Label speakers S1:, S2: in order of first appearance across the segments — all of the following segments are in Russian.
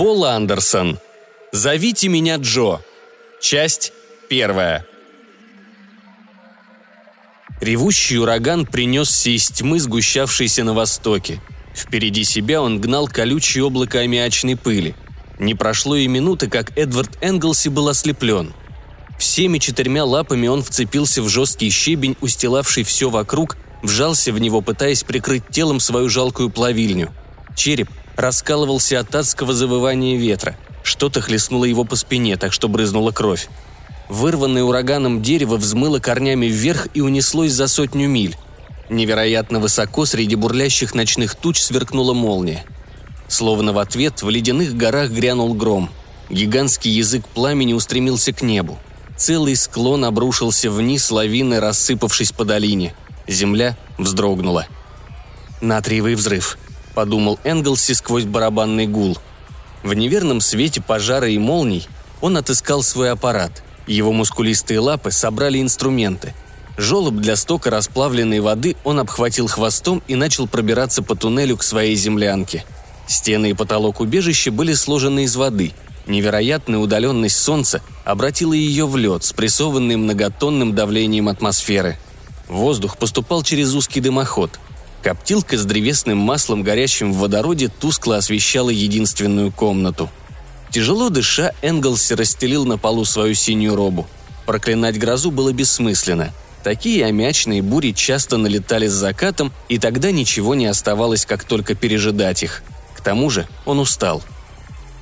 S1: Пол Андерсон. «Зовите меня Джо». Часть первая. Ревущий ураган принесся из тьмы, сгущавшейся на востоке. Впереди себя он гнал колючее облако аммиачной пыли. Не прошло и минуты, как Эдвард Энглси был ослеплен. Всеми четырьмя лапами он вцепился в жесткий щебень, устилавший все вокруг, вжался в него, пытаясь прикрыть телом свою жалкую плавильню. Череп раскалывался от адского завывания ветра. Что-то хлестнуло его по спине, так что брызнула кровь. Вырванное ураганом дерево взмыло корнями вверх и унеслось за сотню миль. Невероятно высоко среди бурлящих ночных туч сверкнула молния. Словно в ответ в ледяных горах грянул гром. Гигантский язык пламени устремился к небу. Целый склон обрушился вниз лавиной, рассыпавшись по долине. Земля вздрогнула. «Натриевый взрыв», — подумал Энглси сквозь барабанный гул. В неверном свете пожара и молний он отыскал свой аппарат. Его мускулистые лапы собрали инструменты. Желоб для стока расплавленной воды он обхватил хвостом и начал пробираться по туннелю к своей землянке. Стены и потолок убежища были сложены из воды. Невероятная удаленность солнца обратила ее в лед, спрессованный многотонным давлением атмосферы. Воздух поступал через узкий дымоход. Коптилка с древесным маслом, горящим в водороде, тускло освещала единственную комнату. Тяжело дыша, Энглси расстелил на полу свою синюю робу. Проклинать грозу было бессмысленно – Такие амячные бури часто налетали с закатом, и тогда ничего не оставалось, как только пережидать их. К тому же он устал.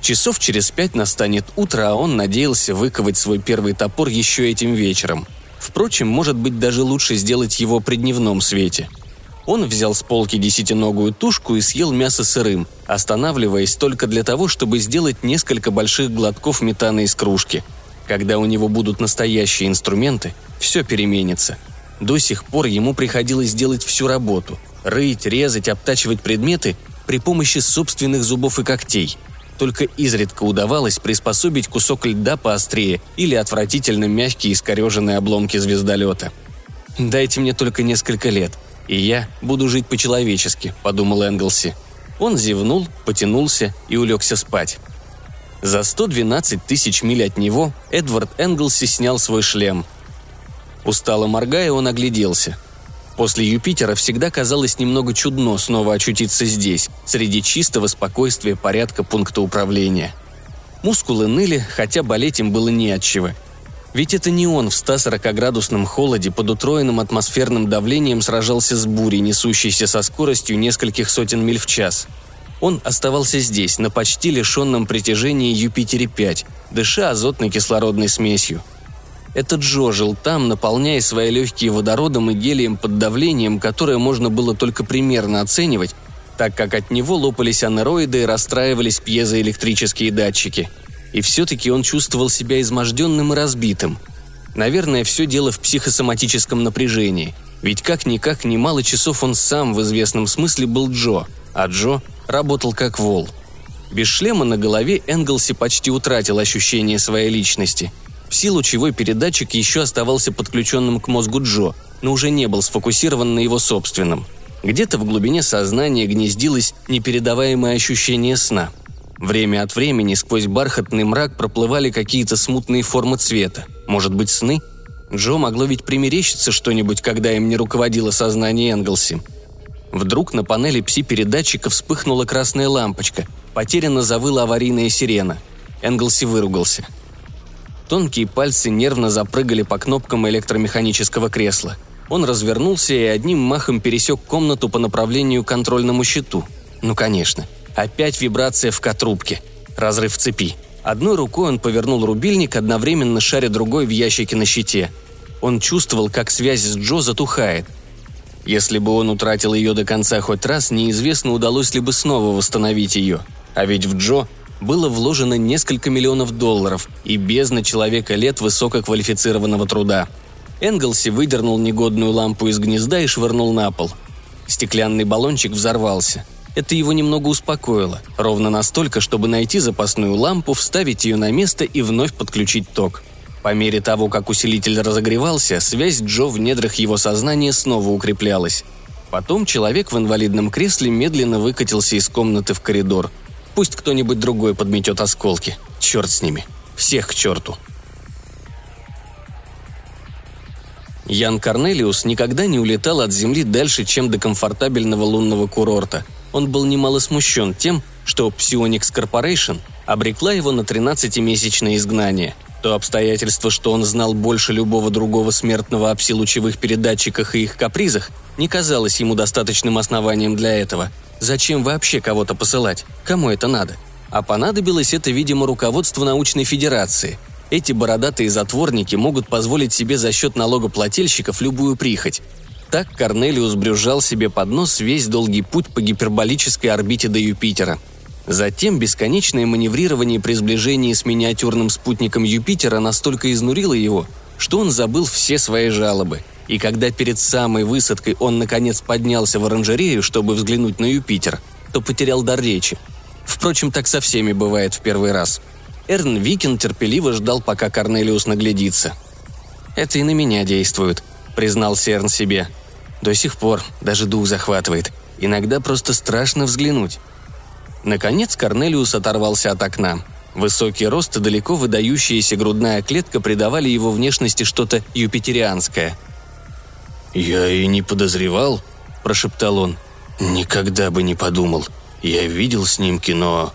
S1: Часов через пять настанет утро, а он надеялся выковать свой первый топор еще этим вечером. Впрочем, может быть, даже лучше сделать его при дневном свете. Он взял с полки десятиногую тушку и съел мясо сырым, останавливаясь только для того, чтобы сделать несколько больших глотков метана из кружки. Когда у него будут настоящие инструменты, все переменится. До сих пор ему приходилось делать всю работу – рыть, резать, обтачивать предметы при помощи собственных зубов и когтей. Только изредка удавалось приспособить кусок льда поострее или отвратительно мягкие искореженные обломки звездолета. «Дайте мне только несколько лет, и я буду жить по-человечески», – подумал Энглси. Он зевнул, потянулся и улегся спать. За 112 тысяч миль от него Эдвард Энглси снял свой шлем – Устало моргая, он огляделся. После Юпитера всегда казалось немного чудно снова очутиться здесь, среди чистого спокойствия порядка пункта управления. Мускулы ныли, хотя болеть им было не от. Ведь это не он в 140-градусном холоде под утроенным атмосферным давлением сражался с бурей, несущейся со скоростью нескольких сотен миль в час. Он оставался здесь, на почти лишенном притяжении Юпитере-5, дыша азотной кислородной смесью – это Джо жил там, наполняя свои легкие водородом и гелием под давлением, которое можно было только примерно оценивать, так как от него лопались анероиды и расстраивались пьезоэлектрические датчики. И все-таки он чувствовал себя изможденным и разбитым. Наверное, все дело в психосоматическом напряжении. Ведь как-никак немало часов он сам в известном смысле был Джо, а Джо работал как вол. Без шлема на голове Энглси почти утратил ощущение своей личности – Пси-лучевой передатчик еще оставался подключенным к мозгу Джо, но уже не был сфокусирован на его собственном. Где-то в глубине сознания гнездилось непередаваемое ощущение сна. Время от времени сквозь бархатный мрак проплывали какие-то смутные формы цвета. Может быть, сны? Джо могло ведь примерещиться что-нибудь, когда им не руководило сознание Энглси. Вдруг на панели пси-передатчика вспыхнула красная лампочка. Потерянно завыла аварийная сирена. Энглси выругался – Тонкие пальцы нервно запрыгали по кнопкам электромеханического кресла. Он развернулся и одним махом пересек комнату по направлению к контрольному щиту. Ну, конечно. Опять вибрация в котрубке. Разрыв цепи. Одной рукой он повернул рубильник, одновременно шаря другой в ящике на щите. Он чувствовал, как связь с Джо затухает. Если бы он утратил ее до конца хоть раз, неизвестно, удалось ли бы снова восстановить ее. А ведь в Джо было вложено несколько миллионов долларов и бездна человека лет высококвалифицированного труда. Энглси выдернул негодную лампу из гнезда и швырнул на пол. Стеклянный баллончик взорвался. Это его немного успокоило, ровно настолько, чтобы найти запасную лампу, вставить ее на место и вновь подключить ток. По мере того, как усилитель разогревался, связь Джо в недрах его сознания снова укреплялась. Потом человек в инвалидном кресле медленно выкатился из комнаты в коридор – Пусть кто-нибудь другой подметет осколки. Черт с ними. Всех к черту. Ян Корнелиус никогда не улетал от Земли дальше, чем до комфортабельного лунного курорта. Он был немало смущен тем, что Psionics Corporation обрекла его на 13-месячное изгнание. То обстоятельство, что он знал больше любого другого смертного о псилучевых передатчиках и их капризах, не казалось ему достаточным основанием для этого. Зачем вообще кого-то посылать? Кому это надо? А понадобилось это, видимо, руководству научной федерации – эти бородатые затворники могут позволить себе за счет налогоплательщиков любую прихоть. Так Корнелиус брюзжал себе под нос весь долгий путь по гиперболической орбите до Юпитера. Затем бесконечное маневрирование при сближении с миниатюрным спутником Юпитера настолько изнурило его, что он забыл все свои жалобы. И когда перед самой высадкой он наконец поднялся в оранжерею, чтобы взглянуть на Юпитер, то потерял дар речи. Впрочем, так со всеми бывает в первый раз – Эрн Викин терпеливо ждал, пока Корнелиус наглядится. «Это и на меня действует», — признался Эрн себе. «До сих пор даже дух захватывает. Иногда просто страшно взглянуть». Наконец Корнелиус оторвался от окна. Высокий рост и далеко выдающаяся грудная клетка придавали его внешности что-то юпитерианское.
S2: «Я и не подозревал», – прошептал он. «Никогда бы не подумал. Я видел снимки, но...»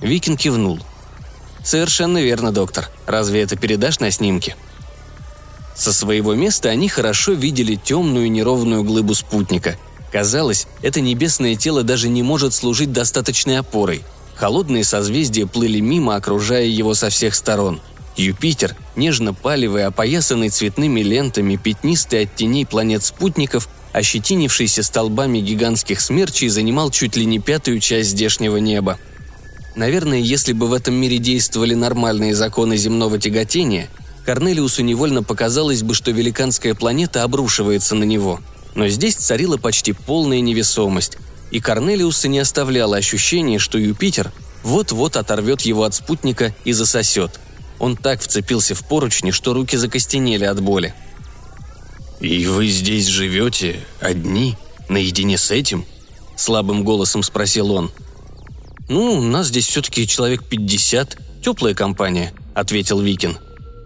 S1: Викин кивнул. «Совершенно верно, доктор. Разве это передашь на снимке?» Со своего места они хорошо видели темную неровную глыбу спутника. Казалось, это небесное тело даже не может служить достаточной опорой. Холодные созвездия плыли мимо, окружая его со всех сторон. Юпитер, нежно-палевый, опоясанный цветными лентами, пятнистый от теней планет-спутников, ощетинившийся столбами гигантских смерчей, занимал чуть ли не пятую часть здешнего неба – Наверное, если бы в этом мире действовали нормальные законы земного тяготения, Корнелиусу невольно показалось бы, что великанская планета обрушивается на него. Но здесь царила почти полная невесомость, и Корнелиуса не оставляло ощущение, что Юпитер вот-вот оторвет его от спутника и засосет. Он так вцепился в поручни, что руки закостенели от боли.
S2: «И вы здесь живете одни, наедине с этим?» – слабым голосом спросил он –
S1: «Ну, у нас здесь все-таки человек 50. Теплая компания», — ответил Викин.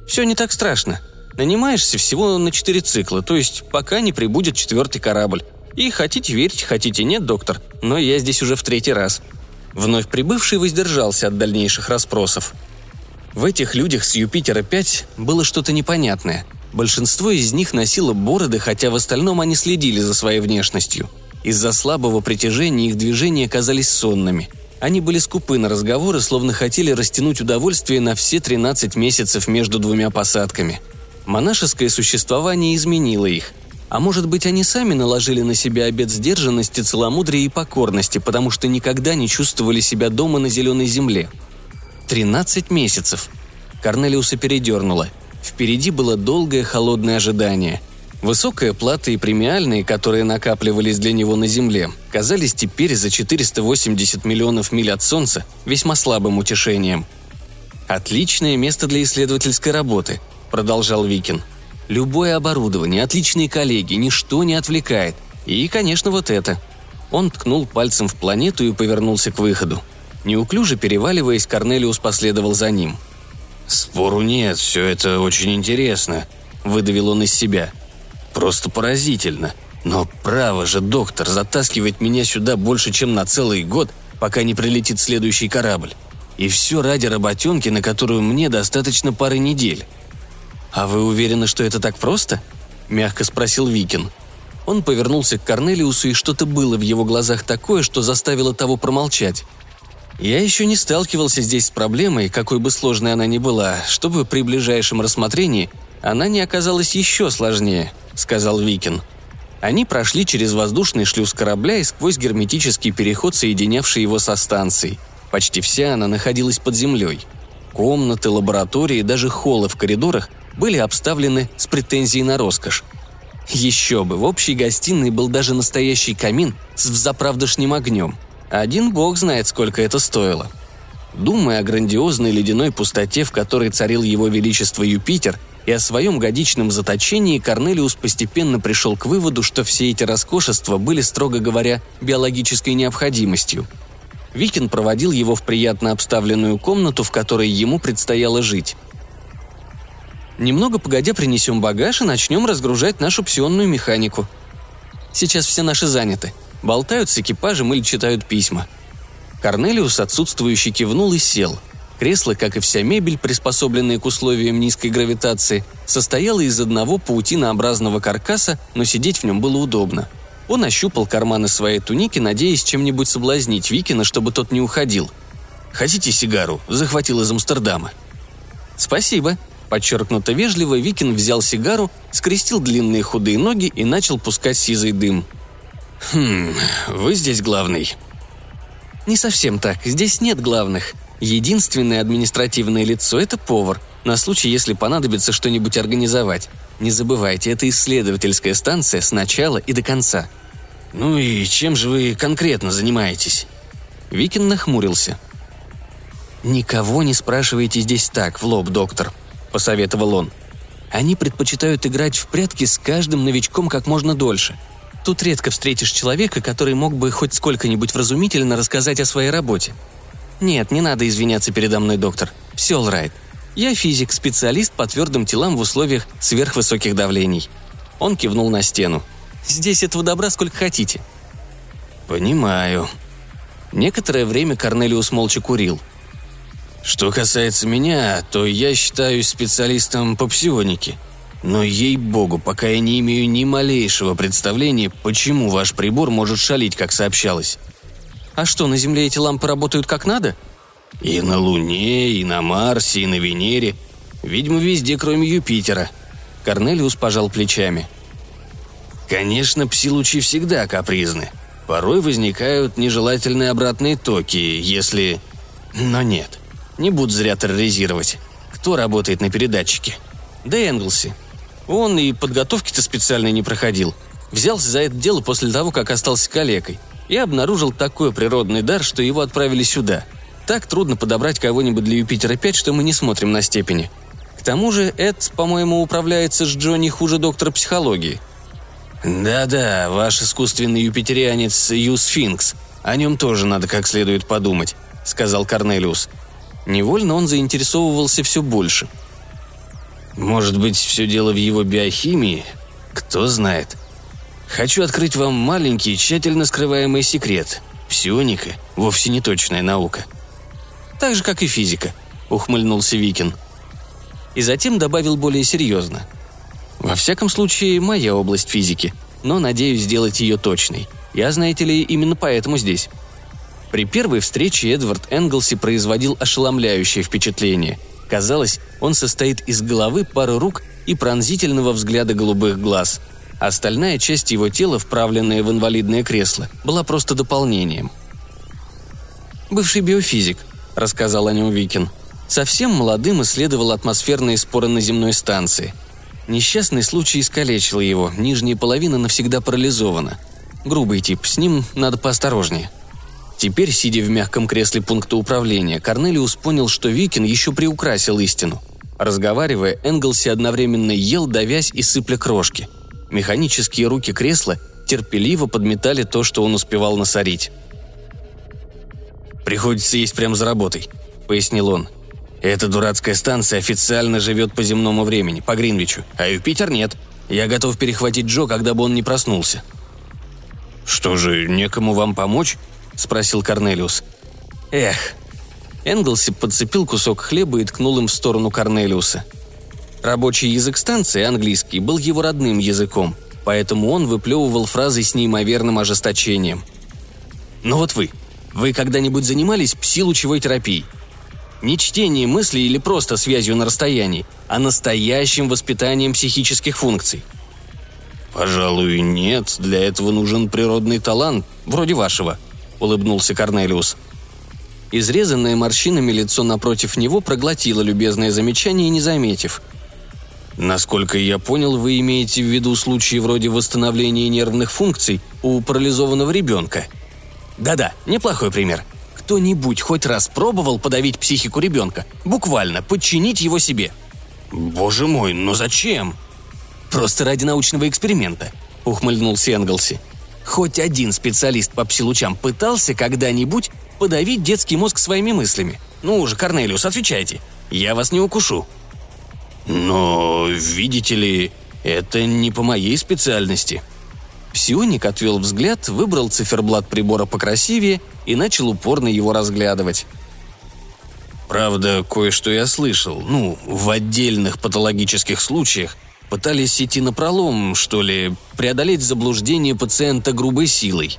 S1: «Все не так страшно. Нанимаешься всего на четыре цикла, то есть пока не прибудет четвертый корабль. И хотите верить, хотите нет, доктор, но я здесь уже в третий раз». Вновь прибывший воздержался от дальнейших расспросов. В этих людях с Юпитера-5 было что-то непонятное. Большинство из них носило бороды, хотя в остальном они следили за своей внешностью. Из-за слабого притяжения их движения казались сонными – они были скупы на разговоры, словно хотели растянуть удовольствие на все 13 месяцев между двумя посадками. Монашеское существование изменило их. А может быть, они сами наложили на себя обет сдержанности, целомудрия и покорности, потому что никогда не чувствовали себя дома на зеленой земле. 13 месяцев. Корнелиуса передернуло. Впереди было долгое холодное ожидание – Высокая плата и премиальные, которые накапливались для него на Земле, казались теперь за 480 миллионов миль от Солнца весьма слабым утешением. «Отличное место для исследовательской работы», – продолжал Викин. «Любое оборудование, отличные коллеги, ничто не отвлекает. И, конечно, вот это». Он ткнул пальцем в планету и повернулся к выходу. Неуклюже переваливаясь, Корнелиус последовал за ним.
S2: «Спору нет, все это очень интересно», – выдавил он из себя – Просто поразительно. Но право же, доктор, затаскивает меня сюда больше, чем на целый год, пока не прилетит следующий корабль. И все ради работенки, на которую мне достаточно пары недель.
S1: «А вы уверены, что это так просто?» – мягко спросил Викин. Он повернулся к Корнелиусу, и что-то было в его глазах такое, что заставило того промолчать. «Я еще не сталкивался здесь с проблемой, какой бы сложной она ни была, чтобы при ближайшем рассмотрении она не оказалась еще сложнее», — сказал Викин. Они прошли через воздушный шлюз корабля и сквозь герметический переход, соединявший его со станцией. Почти вся она находилась под землей. Комнаты, лаборатории и даже холлы в коридорах были обставлены с претензией на роскошь. Еще бы, в общей гостиной был даже настоящий камин с взаправдошним огнем. Один бог знает, сколько это стоило. Думая о грандиозной ледяной пустоте, в которой царил его величество Юпитер, и о своем годичном заточении Корнелиус постепенно пришел к выводу, что все эти роскошества были, строго говоря, биологической необходимостью. Викин проводил его в приятно обставленную комнату, в которой ему предстояло жить. Немного погодя принесем багаж и начнем разгружать нашу псионную механику. Сейчас все наши заняты. Болтают с экипажем или читают письма. Корнелиус отсутствующий кивнул и сел. Кресло, как и вся мебель, приспособленная к условиям низкой гравитации, состояло из одного паутинообразного каркаса, но сидеть в нем было удобно. Он ощупал карманы своей туники, надеясь чем-нибудь соблазнить Викина, чтобы тот не уходил. «Хотите сигару?» – захватил из Амстердама. «Спасибо», Подчеркнуто вежливо Викин взял сигару, скрестил длинные худые ноги и начал пускать сизый дым.
S2: «Хм, вы здесь главный?»
S1: «Не совсем так. Здесь нет главных. Единственное административное лицо – это повар, на случай, если понадобится что-нибудь организовать. Не забывайте, это исследовательская станция с начала и до конца».
S2: «Ну и чем же вы конкретно занимаетесь?»
S1: Викин нахмурился. «Никого не спрашивайте здесь так, в лоб, доктор», посоветовал он. Они предпочитают играть в прятки с каждым новичком как можно дольше. Тут редко встретишь человека, который мог бы хоть сколько-нибудь вразумительно рассказать о своей работе. Нет, не надо извиняться передо мной, доктор. Все alright. Я физик, специалист по твердым телам в условиях сверхвысоких давлений. Он кивнул на стену. Здесь этого добра сколько хотите.
S2: Понимаю.
S1: Некоторое время Корнелиус молча курил –
S2: что касается меня, то я считаюсь специалистом по псионике. Но ей-богу, пока я не имею ни малейшего представления, почему ваш прибор может шалить, как сообщалось.
S1: А что, на Земле эти лампы работают как надо?
S2: И на Луне, и на Марсе, и на Венере. Видимо, везде, кроме Юпитера.
S1: Корнелиус пожал плечами.
S2: Конечно, пси-лучи всегда капризны. Порой возникают нежелательные обратные токи, если... Но нет. Не буду зря терроризировать. Кто работает на передатчике?
S1: Да Энглси. Он и подготовки-то специально не проходил. Взялся за это дело после того, как остался калекой. И обнаружил такой природный дар, что его отправили сюда. Так трудно подобрать кого-нибудь для Юпитера-5, что мы не смотрим на степени. К тому же Эд, по-моему, управляется с Джонни хуже доктора психологии.
S2: «Да-да, ваш искусственный юпитерианец Юсфинкс. О нем тоже надо как следует подумать», — сказал Корнелиус.
S1: Невольно он заинтересовывался все больше.
S2: «Может быть, все дело в его биохимии? Кто знает. Хочу открыть вам маленький, тщательно скрываемый секрет. Псионика – вовсе не точная наука».
S1: «Так же, как и физика», – ухмыльнулся Викин. И затем добавил более серьезно. «Во всяком случае, моя область физики, но надеюсь сделать ее точной. Я, знаете ли, именно поэтому здесь». При первой встрече Эдвард Энглси производил ошеломляющее впечатление. Казалось, он состоит из головы, пары рук и пронзительного взгляда голубых глаз. Остальная часть его тела, вправленная в инвалидное кресло, была просто дополнением. «Бывший биофизик», — рассказал о нем Викин. Совсем молодым исследовал атмосферные споры на земной станции. Несчастный случай искалечил его, нижняя половина навсегда парализована. Грубый тип, с ним надо поосторожнее. Теперь, сидя в мягком кресле пункта управления, Корнелиус понял, что Викин еще приукрасил истину. Разговаривая, Энглси одновременно ел, давясь и сыпля крошки. Механические руки кресла терпеливо подметали то, что он успевал насорить.
S2: «Приходится есть прямо за работой», — пояснил он. «Эта дурацкая станция официально живет по земному времени, по Гринвичу, а Юпитер нет. Я готов перехватить Джо, когда бы он не проснулся».
S1: «Что же, некому вам помочь?» – спросил Корнелиус. «Эх». Энглси подцепил кусок хлеба и ткнул им в сторону Корнелиуса. Рабочий язык станции, английский, был его родным языком, поэтому он выплевывал фразы с неимоверным ожесточением. «Но «Ну вот вы, вы когда-нибудь занимались псилучевой терапией? Не чтением мыслей или просто связью на расстоянии, а настоящим воспитанием психических функций.
S2: «Пожалуй, нет. Для этого нужен природный талант, вроде вашего», – улыбнулся Корнелиус.
S1: Изрезанное морщинами лицо напротив него проглотило любезное замечание, не заметив.
S2: «Насколько я понял, вы имеете в виду случаи вроде восстановления нервных функций у парализованного ребенка?»
S1: «Да-да, неплохой пример. Кто-нибудь хоть раз пробовал подавить психику ребенка? Буквально, подчинить его себе?»
S2: «Боже мой, но зачем?»
S1: «Просто ради научного эксперимента», — ухмыльнулся Энглси. Хоть один специалист по псилучам пытался когда-нибудь подавить детский мозг своими мыслями. Ну уже, Корнелиус, отвечайте. Я вас не укушу».
S2: «Но, видите ли, это не по моей специальности».
S1: Псионик отвел взгляд, выбрал циферблат прибора покрасивее и начал упорно его разглядывать.
S2: Правда, кое-что я слышал. Ну, в отдельных патологических случаях пытались идти на пролом, что ли, преодолеть заблуждение пациента грубой силой.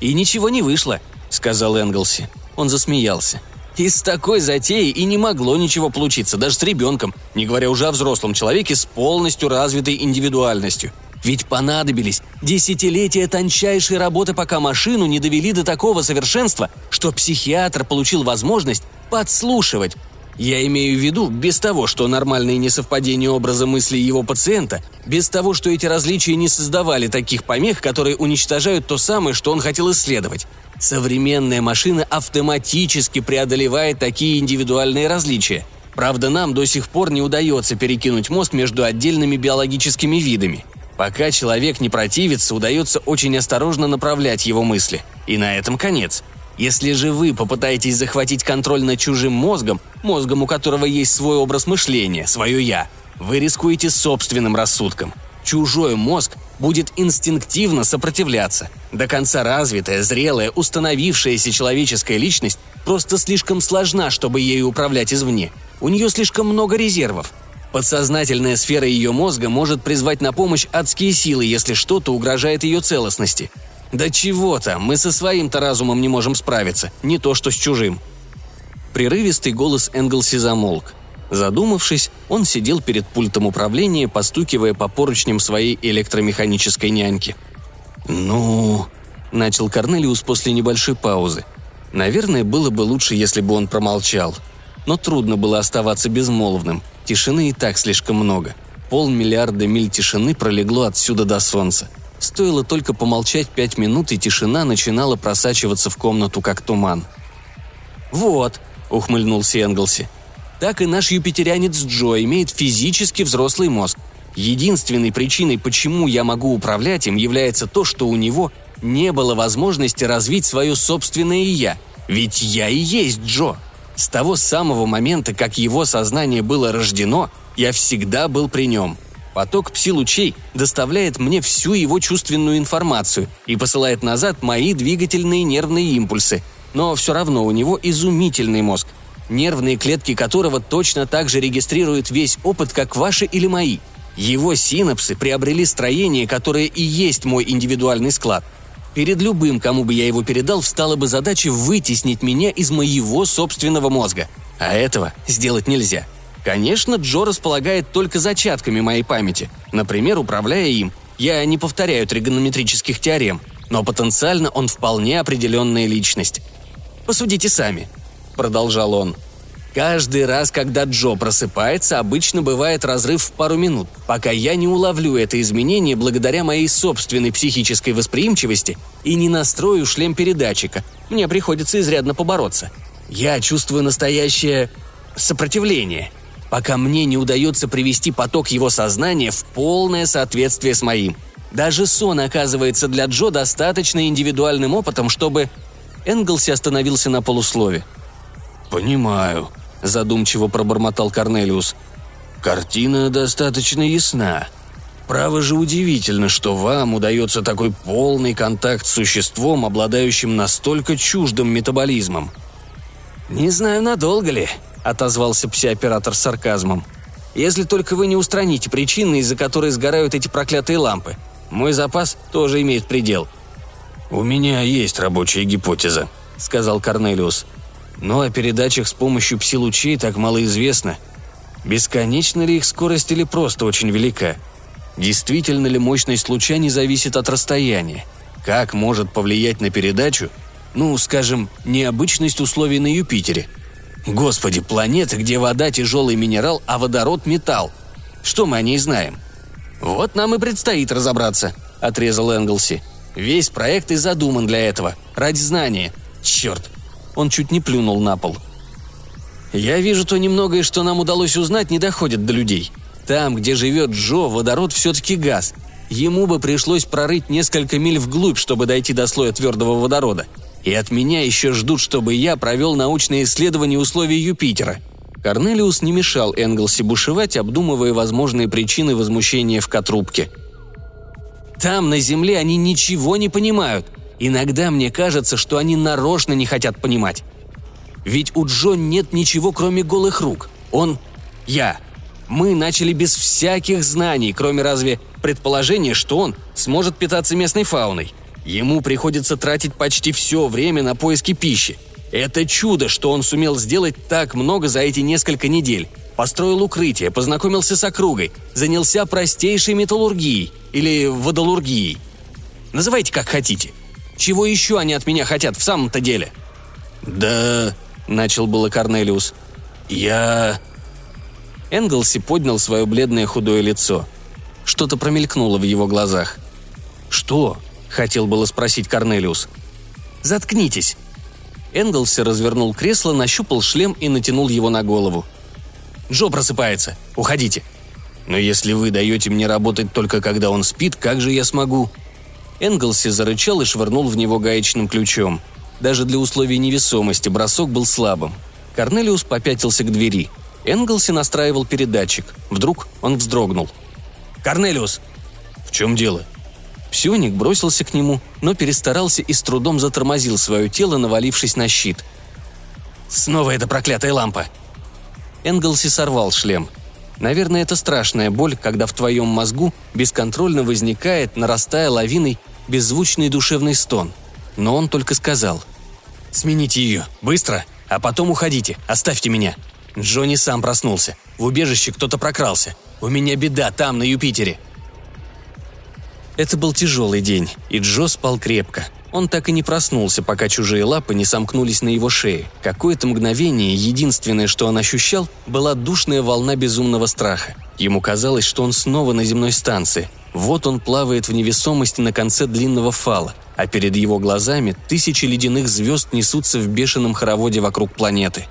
S1: «И ничего не вышло», — сказал Энглси. Он засмеялся. Из такой затеи и не могло ничего получиться, даже с ребенком, не говоря уже о взрослом человеке с полностью развитой индивидуальностью. Ведь понадобились десятилетия тончайшей работы, пока машину не довели до такого совершенства, что психиатр получил возможность подслушивать. Я имею в виду без того, что нормальные несовпадения образа мысли его пациента, без того, что эти различия не создавали таких помех, которые уничтожают то самое, что он хотел исследовать. Современная машина автоматически преодолевает такие индивидуальные различия. Правда, нам до сих пор не удается перекинуть мост между отдельными биологическими видами. Пока человек не противится, удается очень осторожно направлять его мысли. И на этом конец. Если же вы попытаетесь захватить контроль над чужим мозгом, мозгом, у которого есть свой образ мышления, свое «я», вы рискуете собственным рассудком. Чужой мозг будет инстинктивно сопротивляться. До конца развитая, зрелая, установившаяся человеческая личность просто слишком сложна, чтобы ею управлять извне. У нее слишком много резервов. Подсознательная сфера ее мозга может призвать на помощь адские силы, если что-то угрожает ее целостности. Да чего-то, мы со своим-то разумом не можем справиться, не то что с чужим. Прерывистый голос Энглси замолк. Задумавшись, он сидел перед пультом управления, постукивая по поручням своей электромеханической няньки. «Ну...» – начал Корнелиус после небольшой паузы. Наверное, было бы лучше, если бы он промолчал. Но трудно было оставаться безмолвным. Тишины и так слишком много. Полмиллиарда миль тишины пролегло отсюда до солнца. Стоило только помолчать пять минут, и тишина начинала просачиваться в комнату, как туман. «Вот», — ухмыльнулся Энглси, так и наш юпитерянец Джо имеет физически взрослый мозг. Единственной причиной, почему я могу управлять им, является то, что у него не было возможности развить свое собственное «я». Ведь я и есть Джо. С того самого момента, как его сознание было рождено, я всегда был при нем. Поток пси-лучей доставляет мне всю его чувственную информацию и посылает назад мои двигательные нервные импульсы. Но все равно у него изумительный мозг – нервные клетки которого точно так же регистрируют весь опыт, как ваши или мои. Его синапсы приобрели строение, которое и есть мой индивидуальный склад. Перед любым, кому бы я его передал, встала бы задача вытеснить меня из моего собственного мозга. А этого сделать нельзя. Конечно, Джо располагает только зачатками моей памяти. Например, управляя им, я не повторяю тригонометрических теорем, но потенциально он вполне определенная личность. Посудите сами продолжал он. Каждый раз, когда Джо просыпается, обычно бывает разрыв в пару минут, пока я не уловлю это изменение благодаря моей собственной психической восприимчивости и не настрою шлем передатчика. Мне приходится изрядно побороться. Я чувствую настоящее сопротивление, пока мне не удается привести поток его сознания в полное соответствие с моим. Даже сон оказывается для Джо достаточно индивидуальным опытом, чтобы... Энглси остановился на полуслове –
S2: «Понимаю», – задумчиво пробормотал Корнелиус. «Картина достаточно ясна. Право же удивительно, что вам удается такой полный контакт с существом, обладающим настолько чуждым метаболизмом».
S1: «Не знаю, надолго ли», – отозвался псиоператор с сарказмом. «Если только вы не устраните причины, из-за которой сгорают эти проклятые лампы. Мой запас тоже имеет предел».
S2: «У меня есть рабочая гипотеза», — сказал Корнелиус. Но о передачах с помощью пси-лучей так мало известно. Бесконечна ли их скорость или просто очень велика? Действительно ли мощность луча не зависит от расстояния? Как может повлиять на передачу, ну, скажем, необычность условий на Юпитере? Господи, планета, где вода – тяжелый минерал, а водород – металл. Что мы о ней знаем?
S1: «Вот нам и предстоит разобраться», – отрезал Энглси. «Весь проект и задуман для этого, ради знания. Черт, он чуть не плюнул на пол. «Я вижу, то немногое, что нам удалось узнать, не доходит до людей. Там, где живет Джо, водород все-таки газ. Ему бы пришлось прорыть несколько миль вглубь, чтобы дойти до слоя твердого водорода. И от меня еще ждут, чтобы я провел научные исследования условий Юпитера. Корнелиус не мешал Энглси бушевать, обдумывая возможные причины возмущения в котрубке. Там, на Земле, они ничего не понимают. Иногда мне кажется, что они нарочно не хотят понимать. Ведь у Джо нет ничего, кроме голых рук. Он – я. Мы начали без всяких знаний, кроме разве предположения, что он сможет питаться местной фауной. Ему приходится тратить почти все время на поиски пищи. Это чудо, что он сумел сделать так много за эти несколько недель. Построил укрытие, познакомился с округой, занялся простейшей металлургией или водолургией. Называйте как хотите. Чего еще они от меня хотят в самом-то деле?»
S2: «Да...» — начал было Корнелиус. «Я...»
S1: Энглси поднял свое бледное худое лицо. Что-то промелькнуло в его глазах. «Что?» — хотел было спросить Корнелиус. «Заткнитесь!» Энглси развернул кресло, нащупал шлем и натянул его на голову. «Джо просыпается! Уходите!»
S2: «Но если вы даете мне работать только когда он спит, как же я смогу?»
S1: Энглси зарычал и швырнул в него гаечным ключом. Даже для условий невесомости бросок был слабым. Корнелиус попятился к двери. Энглси настраивал передатчик. Вдруг он вздрогнул. «Корнелиус!»
S2: «В чем дело?»
S1: Псионик бросился к нему, но перестарался и с трудом затормозил свое тело, навалившись на щит. «Снова эта проклятая лампа!» Энглси сорвал шлем. Наверное, это страшная боль, когда в твоем мозгу бесконтрольно возникает, нарастая лавиной, беззвучный душевный стон. Но он только сказал. «Смените ее, быстро, а потом уходите, оставьте меня». Джонни сам проснулся. В убежище кто-то прокрался. У меня беда там, на Юпитере. Это был тяжелый день, и Джо спал крепко. Он так и не проснулся, пока чужие лапы не сомкнулись на его шее. Какое-то мгновение единственное, что он ощущал, была душная волна безумного страха. Ему казалось, что он снова на земной станции. Вот он плавает в невесомости на конце длинного фала, а перед его глазами тысячи ледяных звезд несутся в бешеном хороводе вокруг планеты.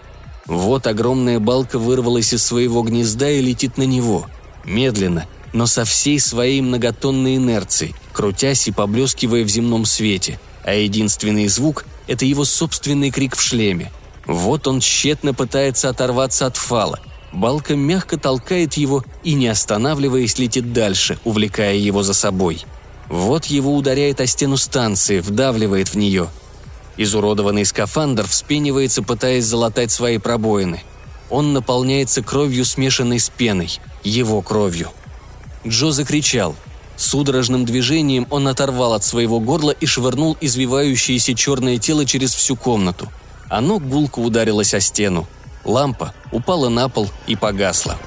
S1: Вот огромная балка вырвалась из своего гнезда и летит на него. Медленно, но со всей своей многотонной инерцией, крутясь и поблескивая в земном свете – а единственный звук – это его собственный крик в шлеме. Вот он тщетно пытается оторваться от фала. Балка мягко толкает его и, не останавливаясь, летит дальше, увлекая его за собой. Вот его ударяет о стену станции, вдавливает в нее. Изуродованный скафандр вспенивается, пытаясь залатать свои пробоины. Он наполняется кровью, смешанной с пеной, его кровью. Джо закричал – Судорожным движением он оторвал от своего горла и швырнул извивающееся черное тело через всю комнату. Оно гулко ударилось о стену. Лампа упала на пол и погасла.